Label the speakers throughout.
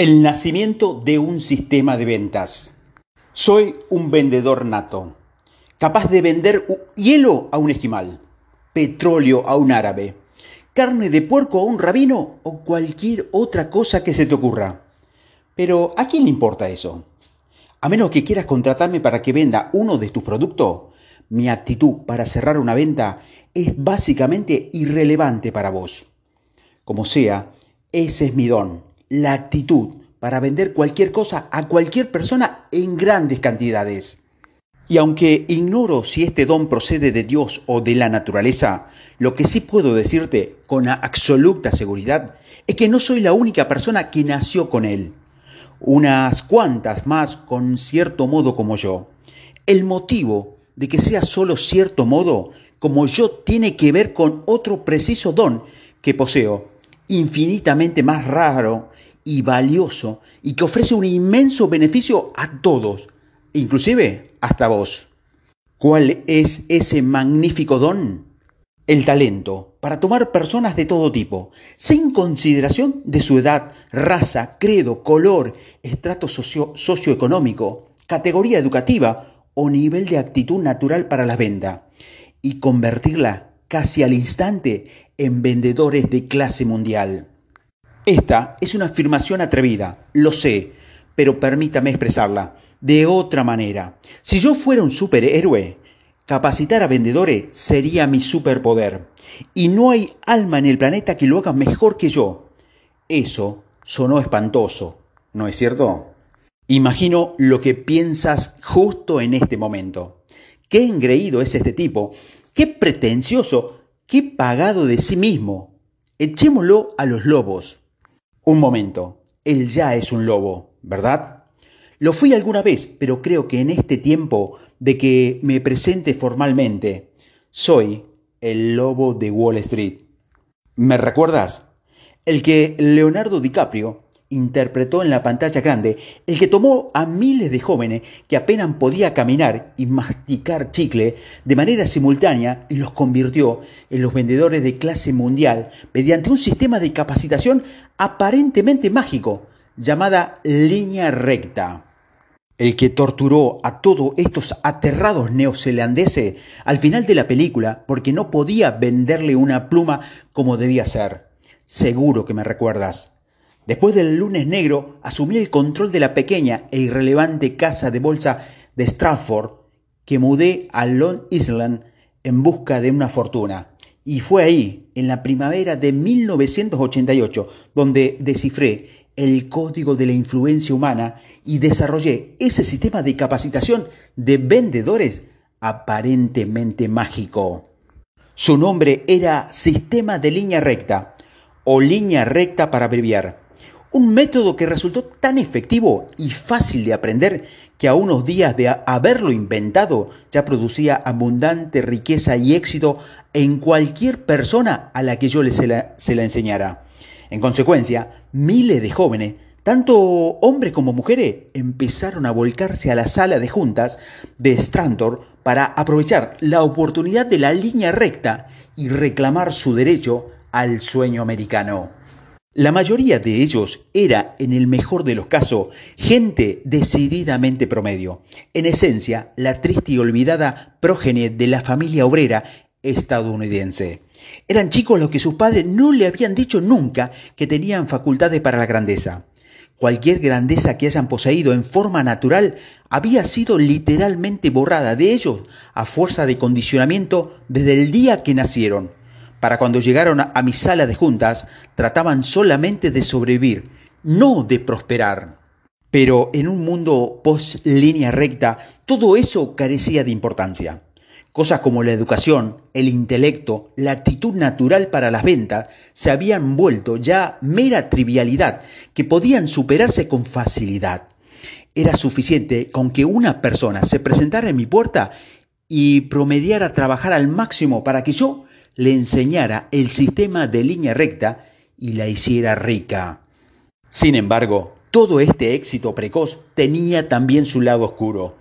Speaker 1: El nacimiento de un sistema de ventas. Soy un vendedor nato, capaz de vender hielo a un esquimal, petróleo a un árabe, carne de puerco a un rabino o cualquier otra cosa que se te ocurra. Pero ¿a quién le importa eso? A menos que quieras contratarme para que venda uno de tus productos, mi actitud para cerrar una venta es básicamente irrelevante para vos. Como sea, ese es mi don la actitud para vender cualquier cosa a cualquier persona en grandes cantidades. Y aunque ignoro si este don procede de Dios o de la naturaleza, lo que sí puedo decirte con absoluta seguridad es que no soy la única persona que nació con él. Unas cuantas más con cierto modo como yo. El motivo de que sea solo cierto modo como yo tiene que ver con otro preciso don que poseo, infinitamente más raro y valioso y que ofrece un inmenso beneficio a todos, inclusive hasta vos. ¿Cuál es ese magnífico don? El talento para tomar personas de todo tipo, sin consideración de su edad, raza, credo, color, estrato socioeconómico, categoría educativa o nivel de actitud natural para la venta, y convertirla casi al instante en vendedores de clase mundial. Esta es una afirmación atrevida, lo sé, pero permítame expresarla de otra manera. Si yo fuera un superhéroe, capacitar a vendedores sería mi superpoder. Y no hay alma en el planeta que lo haga mejor que yo. Eso sonó espantoso, ¿no es cierto? Imagino lo que piensas justo en este momento. Qué engreído es este tipo, qué pretencioso, qué pagado de sí mismo. Echémoslo a los lobos. Un momento, él ya es un lobo, ¿verdad? Lo fui alguna vez, pero creo que en este tiempo de que me presente formalmente, soy el lobo de Wall Street. ¿Me recuerdas? El que Leonardo DiCaprio interpretó en la pantalla grande, el que tomó a miles de jóvenes que apenas podían caminar y masticar chicle de manera simultánea y los convirtió en los vendedores de clase mundial mediante un sistema de capacitación aparentemente mágico llamada línea recta. El que torturó a todos estos aterrados neozelandeses al final de la película porque no podía venderle una pluma como debía ser. Seguro que me recuerdas. Después del lunes negro, asumí el control de la pequeña e irrelevante casa de bolsa de Stratford que mudé a Long Island en busca de una fortuna. Y fue ahí, en la primavera de 1988, donde descifré el código de la influencia humana y desarrollé ese sistema de capacitación de vendedores aparentemente mágico. Su nombre era Sistema de Línea Recta o Línea Recta para abreviar un método que resultó tan efectivo y fácil de aprender que a unos días de haberlo inventado ya producía abundante riqueza y éxito en cualquier persona a la que yo se la, se la enseñara. En consecuencia, miles de jóvenes, tanto hombres como mujeres, empezaron a volcarse a la sala de juntas de Strantor para aprovechar la oportunidad de la línea recta y reclamar su derecho al sueño americano. La mayoría de ellos era, en el mejor de los casos, gente decididamente promedio, en esencia, la triste y olvidada prógene de la familia obrera estadounidense. Eran chicos los que sus padres no le habían dicho nunca que tenían facultades para la grandeza. Cualquier grandeza que hayan poseído en forma natural había sido literalmente borrada de ellos a fuerza de condicionamiento desde el día que nacieron. Para cuando llegaron a mi sala de juntas, trataban solamente de sobrevivir, no de prosperar. Pero en un mundo post línea recta, todo eso carecía de importancia. Cosas como la educación, el intelecto, la actitud natural para las ventas se habían vuelto ya mera trivialidad que podían superarse con facilidad. Era suficiente con que una persona se presentara en mi puerta y promediara trabajar al máximo para que yo le enseñara el sistema de línea recta y la hiciera rica. Sin embargo, todo este éxito precoz tenía también su lado oscuro.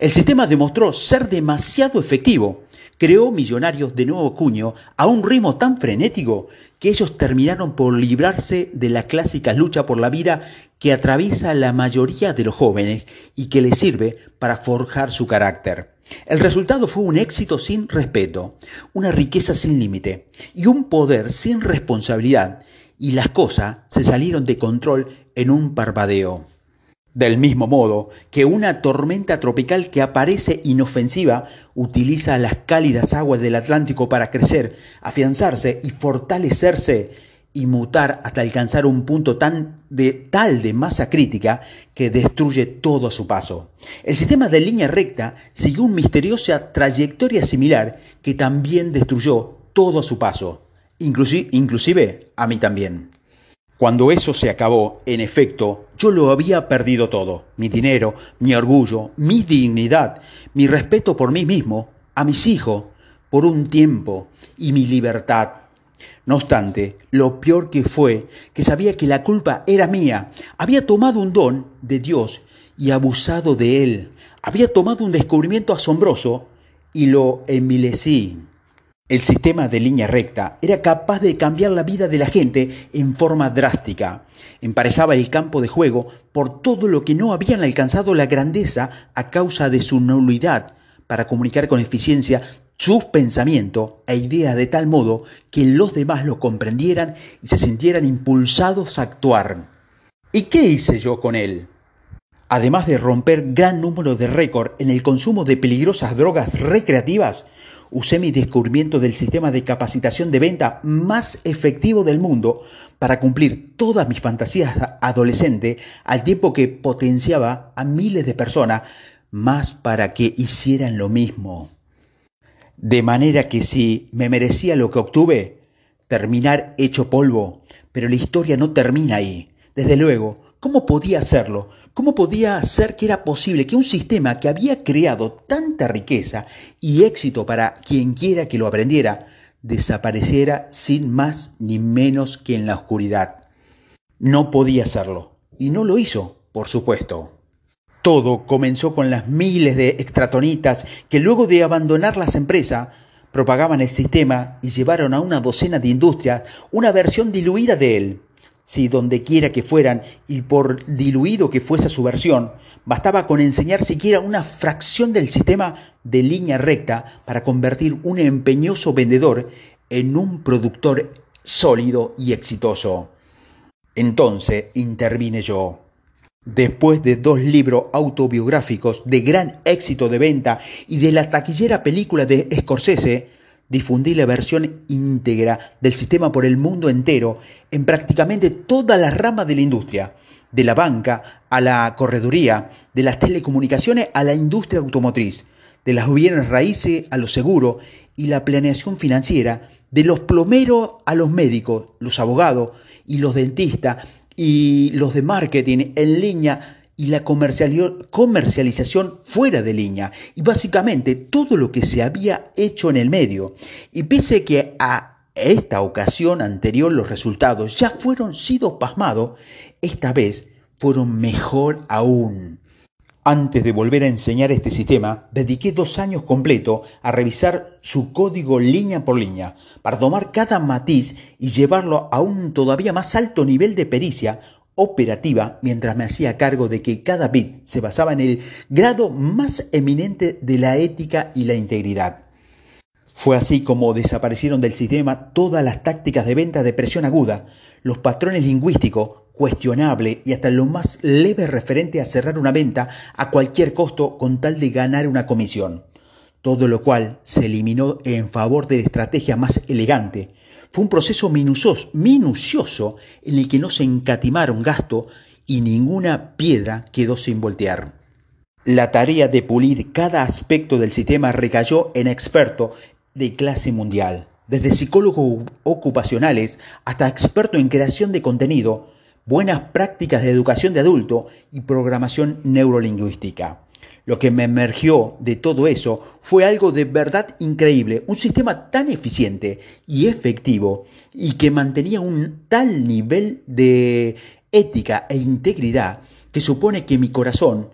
Speaker 1: El sistema demostró ser demasiado efectivo. Creó millonarios de nuevo cuño a un ritmo tan frenético que ellos terminaron por librarse de la clásica lucha por la vida que atraviesa la mayoría de los jóvenes y que les sirve para forjar su carácter. El resultado fue un éxito sin respeto, una riqueza sin límite y un poder sin responsabilidad, y las cosas se salieron de control en un parpadeo. Del mismo modo que una tormenta tropical que aparece inofensiva utiliza las cálidas aguas del Atlántico para crecer, afianzarse y fortalecerse y mutar hasta alcanzar un punto tan de tal de masa crítica que destruye todo a su paso. El sistema de línea recta siguió una misteriosa trayectoria similar que también destruyó todo a su paso, inclusive, inclusive a mí también. Cuando eso se acabó, en efecto, yo lo había perdido todo, mi dinero, mi orgullo, mi dignidad, mi respeto por mí mismo, a mis hijos, por un tiempo, y mi libertad. No obstante, lo peor que fue que sabía que la culpa era mía. Había tomado un don de Dios y abusado de él. Había tomado un descubrimiento asombroso y lo envilecí. El sistema de línea recta era capaz de cambiar la vida de la gente en forma drástica. Emparejaba el campo de juego por todo lo que no habían alcanzado la grandeza a causa de su nulidad para comunicar con eficiencia sus pensamientos e ideas de tal modo que los demás lo comprendieran y se sintieran impulsados a actuar. ¿Y qué hice yo con él? Además de romper gran número de récord en el consumo de peligrosas drogas recreativas, usé mi descubrimiento del sistema de capacitación de venta más efectivo del mundo para cumplir todas mis fantasías adolescentes al tiempo que potenciaba a miles de personas más para que hicieran lo mismo. De manera que si me merecía lo que obtuve, terminar hecho polvo, pero la historia no termina ahí. Desde luego, ¿cómo podía hacerlo? ¿Cómo podía ser que era posible que un sistema que había creado tanta riqueza y éxito para quien quiera que lo aprendiera, desapareciera sin más ni menos que en la oscuridad? No podía hacerlo, y no lo hizo, por supuesto. Todo comenzó con las miles de extratonitas que luego de abandonar las empresas propagaban el sistema y llevaron a una docena de industrias una versión diluida de él. Si donde quiera que fueran y por diluido que fuese su versión, bastaba con enseñar siquiera una fracción del sistema de línea recta para convertir un empeñoso vendedor en un productor sólido y exitoso. Entonces intervine yo. Después de dos libros autobiográficos de gran éxito de venta y de la taquillera película de Scorsese, difundí la versión íntegra del sistema por el mundo entero en prácticamente todas las ramas de la industria, de la banca a la correduría, de las telecomunicaciones a la industria automotriz, de las bienes raíces a los seguros y la planeación financiera, de los plomeros a los médicos, los abogados y los dentistas y los de marketing en línea y la comercialización fuera de línea y básicamente todo lo que se había hecho en el medio. Y pese que a esta ocasión anterior los resultados ya fueron sido pasmados, esta vez fueron mejor aún. Antes de volver a enseñar este sistema, dediqué dos años completos a revisar su código línea por línea, para tomar cada matiz y llevarlo a un todavía más alto nivel de pericia operativa mientras me hacía cargo de que cada bit se basaba en el grado más eminente de la ética y la integridad. Fue así como desaparecieron del sistema todas las tácticas de venta de presión aguda, los patrones lingüísticos cuestionables y hasta lo más leve referente a cerrar una venta a cualquier costo con tal de ganar una comisión. Todo lo cual se eliminó en favor de la estrategia más elegante, fue un proceso minucioso, minucioso en el que no se encatimaron gasto y ninguna piedra quedó sin voltear. La tarea de pulir cada aspecto del sistema recayó en expertos de clase mundial, desde psicólogos ocupacionales hasta expertos en creación de contenido, buenas prácticas de educación de adulto y programación neurolingüística. Lo que me emergió de todo eso fue algo de verdad increíble, un sistema tan eficiente y efectivo y que mantenía un tal nivel de ética e integridad que supone que mi corazón,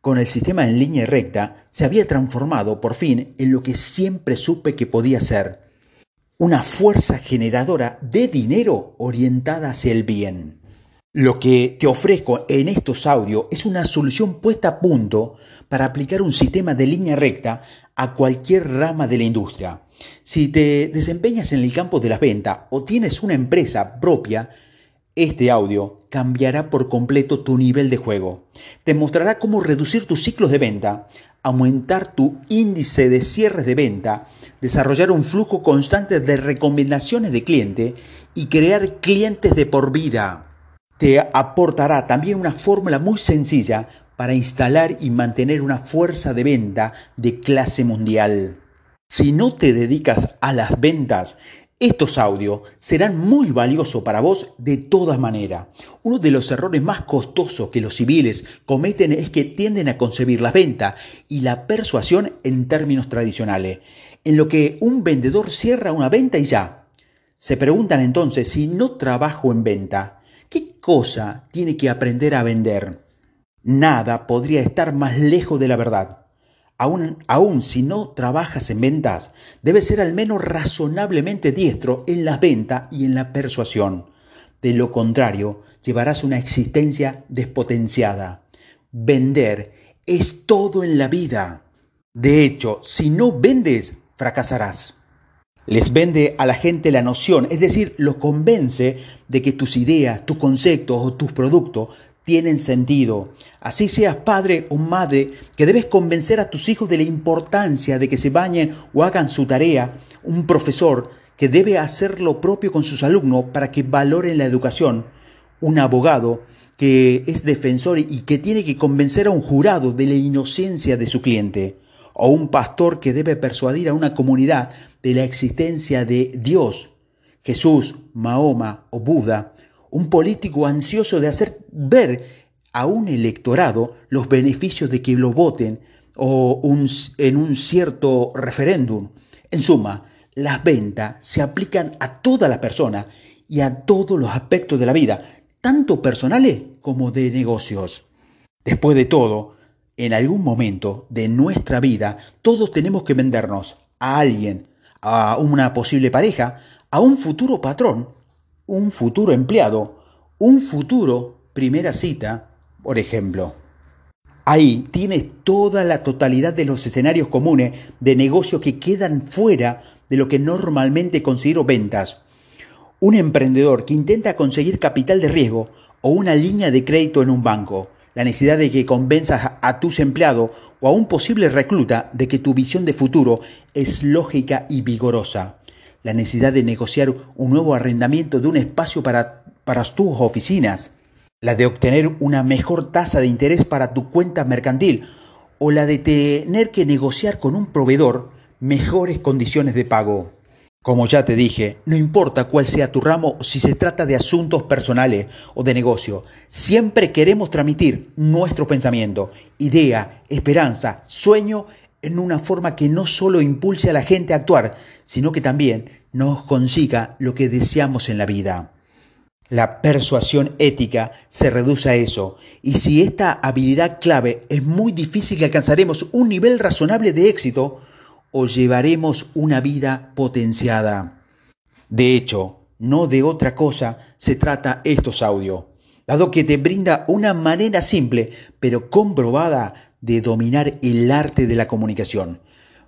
Speaker 1: con el sistema en línea recta, se había transformado por fin en lo que siempre supe que podía ser. una fuerza generadora de dinero orientada hacia el bien. Lo que te ofrezco en estos audios es una solución puesta a punto para aplicar un sistema de línea recta a cualquier rama de la industria. Si te desempeñas en el campo de las ventas o tienes una empresa propia, este audio cambiará por completo tu nivel de juego. Te mostrará cómo reducir tus ciclos de venta, aumentar tu índice de cierres de venta, desarrollar un flujo constante de recomendaciones de cliente y crear clientes de por vida. Te aportará también una fórmula muy sencilla para instalar y mantener una fuerza de venta de clase mundial. Si no te dedicas a las ventas, estos audios serán muy valiosos para vos de todas maneras. Uno de los errores más costosos que los civiles cometen es que tienden a concebir la venta y la persuasión en términos tradicionales, en lo que un vendedor cierra una venta y ya. Se preguntan entonces si no trabajo en venta, ¿qué cosa tiene que aprender a vender? Nada podría estar más lejos de la verdad. Aún, si no trabajas en ventas, debes ser al menos razonablemente diestro en la venta y en la persuasión. De lo contrario, llevarás una existencia despotenciada. Vender es todo en la vida. De hecho, si no vendes, fracasarás. Les vende a la gente la noción, es decir, lo convence de que tus ideas, tus conceptos o tus productos tienen sentido. Así seas padre o madre que debes convencer a tus hijos de la importancia de que se bañen o hagan su tarea, un profesor que debe hacer lo propio con sus alumnos para que valoren la educación, un abogado que es defensor y que tiene que convencer a un jurado de la inocencia de su cliente, o un pastor que debe persuadir a una comunidad de la existencia de Dios, Jesús, Mahoma o Buda, un político ansioso de hacer ver a un electorado los beneficios de que lo voten o en un cierto referéndum. En suma, las ventas se aplican a toda la persona y a todos los aspectos de la vida, tanto personales como de negocios. Después de todo, en algún momento de nuestra vida, todos tenemos que vendernos a alguien, a una posible pareja, a un futuro patrón un futuro empleado, un futuro primera cita, por ejemplo. Ahí tienes toda la totalidad de los escenarios comunes de negocios que quedan fuera de lo que normalmente considero ventas. Un emprendedor que intenta conseguir capital de riesgo o una línea de crédito en un banco. La necesidad de que convenzas a tus empleados o a un posible recluta de que tu visión de futuro es lógica y vigorosa. La necesidad de negociar un nuevo arrendamiento de un espacio para, para tus oficinas, la de obtener una mejor tasa de interés para tu cuenta mercantil. O la de tener que negociar con un proveedor mejores condiciones de pago. Como ya te dije, no importa cuál sea tu ramo si se trata de asuntos personales o de negocio, siempre queremos transmitir nuestro pensamiento, idea, esperanza, sueño en una forma que no solo impulse a la gente a actuar, sino que también nos consiga lo que deseamos en la vida. La persuasión ética se reduce a eso, y si esta habilidad clave es muy difícil que alcanzaremos un nivel razonable de éxito o llevaremos una vida potenciada. De hecho, no de otra cosa se trata estos audios, dado que te brinda una manera simple pero comprobada de dominar el arte de la comunicación.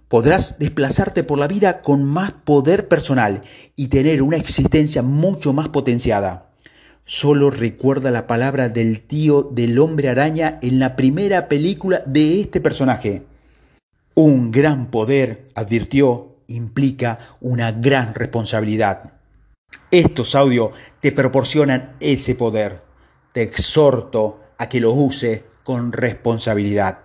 Speaker 1: Podrás desplazarte por la vida con más poder personal y tener una existencia mucho más potenciada. Solo recuerda la palabra del tío del hombre araña en la primera película de este personaje. Un gran poder, advirtió, implica una gran responsabilidad. Estos audios te proporcionan ese poder. Te exhorto a que lo use con responsabilidad.